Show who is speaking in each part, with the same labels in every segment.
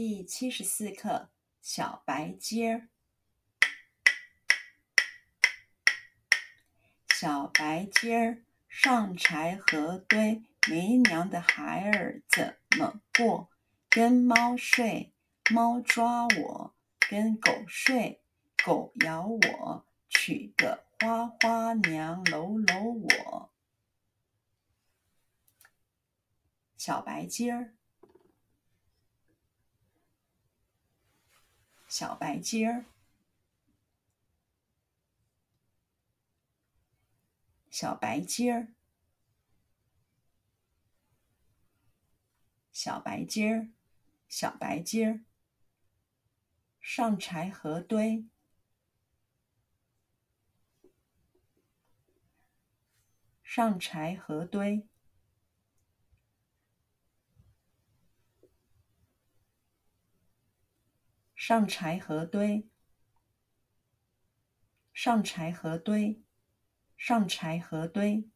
Speaker 1: 第七十四课小白鸡儿。小白鸡儿上柴禾堆，没娘的孩儿怎么过？跟猫睡，猫抓我；跟狗睡，狗咬我。娶个花花娘，搂搂我。小白鸡儿。小白鸡儿，小白鸡儿，小白鸡儿，小白鸡儿，上柴禾堆，上柴禾堆。上柴禾堆，上柴禾堆，上柴禾堆。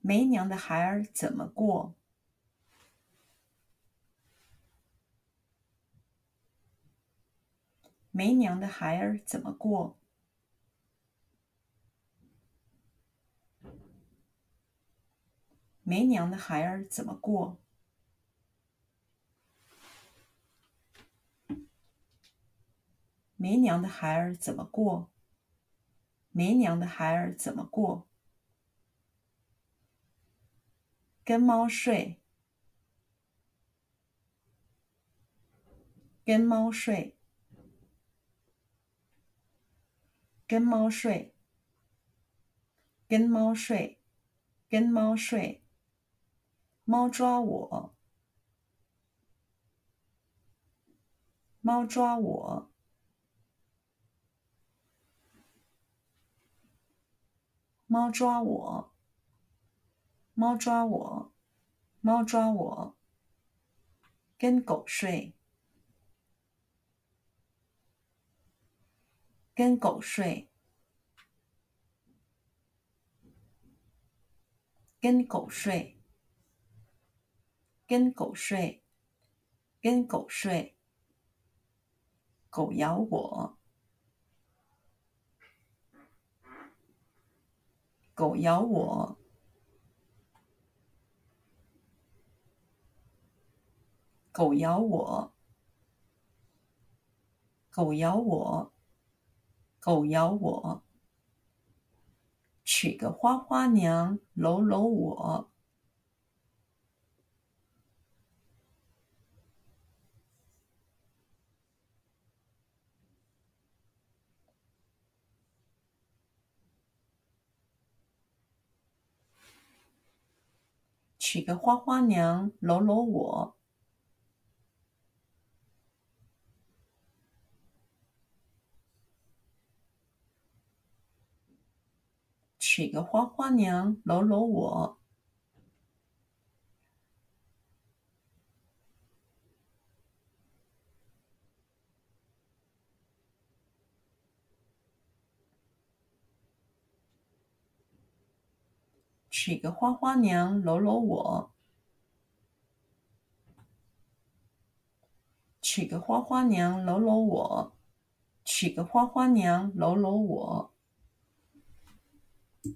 Speaker 1: 没娘的孩儿怎么过？没娘的孩儿怎么过？没娘的孩儿怎么过？没娘的孩儿怎么过？没娘的孩儿怎么过？跟猫睡，跟猫睡，跟猫睡，跟猫睡，跟猫睡。猫抓我，猫抓我。猫抓我，猫抓我，猫抓我。跟狗睡，跟狗睡，跟狗睡，跟狗睡，跟狗睡。狗咬我。狗咬我，狗咬我，狗咬我，狗咬我。娶个花花娘，搂搂我。娶个花花娘，搂搂我。娶个花花娘，搂搂我。娶个花花娘，搂搂我。娶个花花娘，搂搂我。娶个花花娘，搂搂我。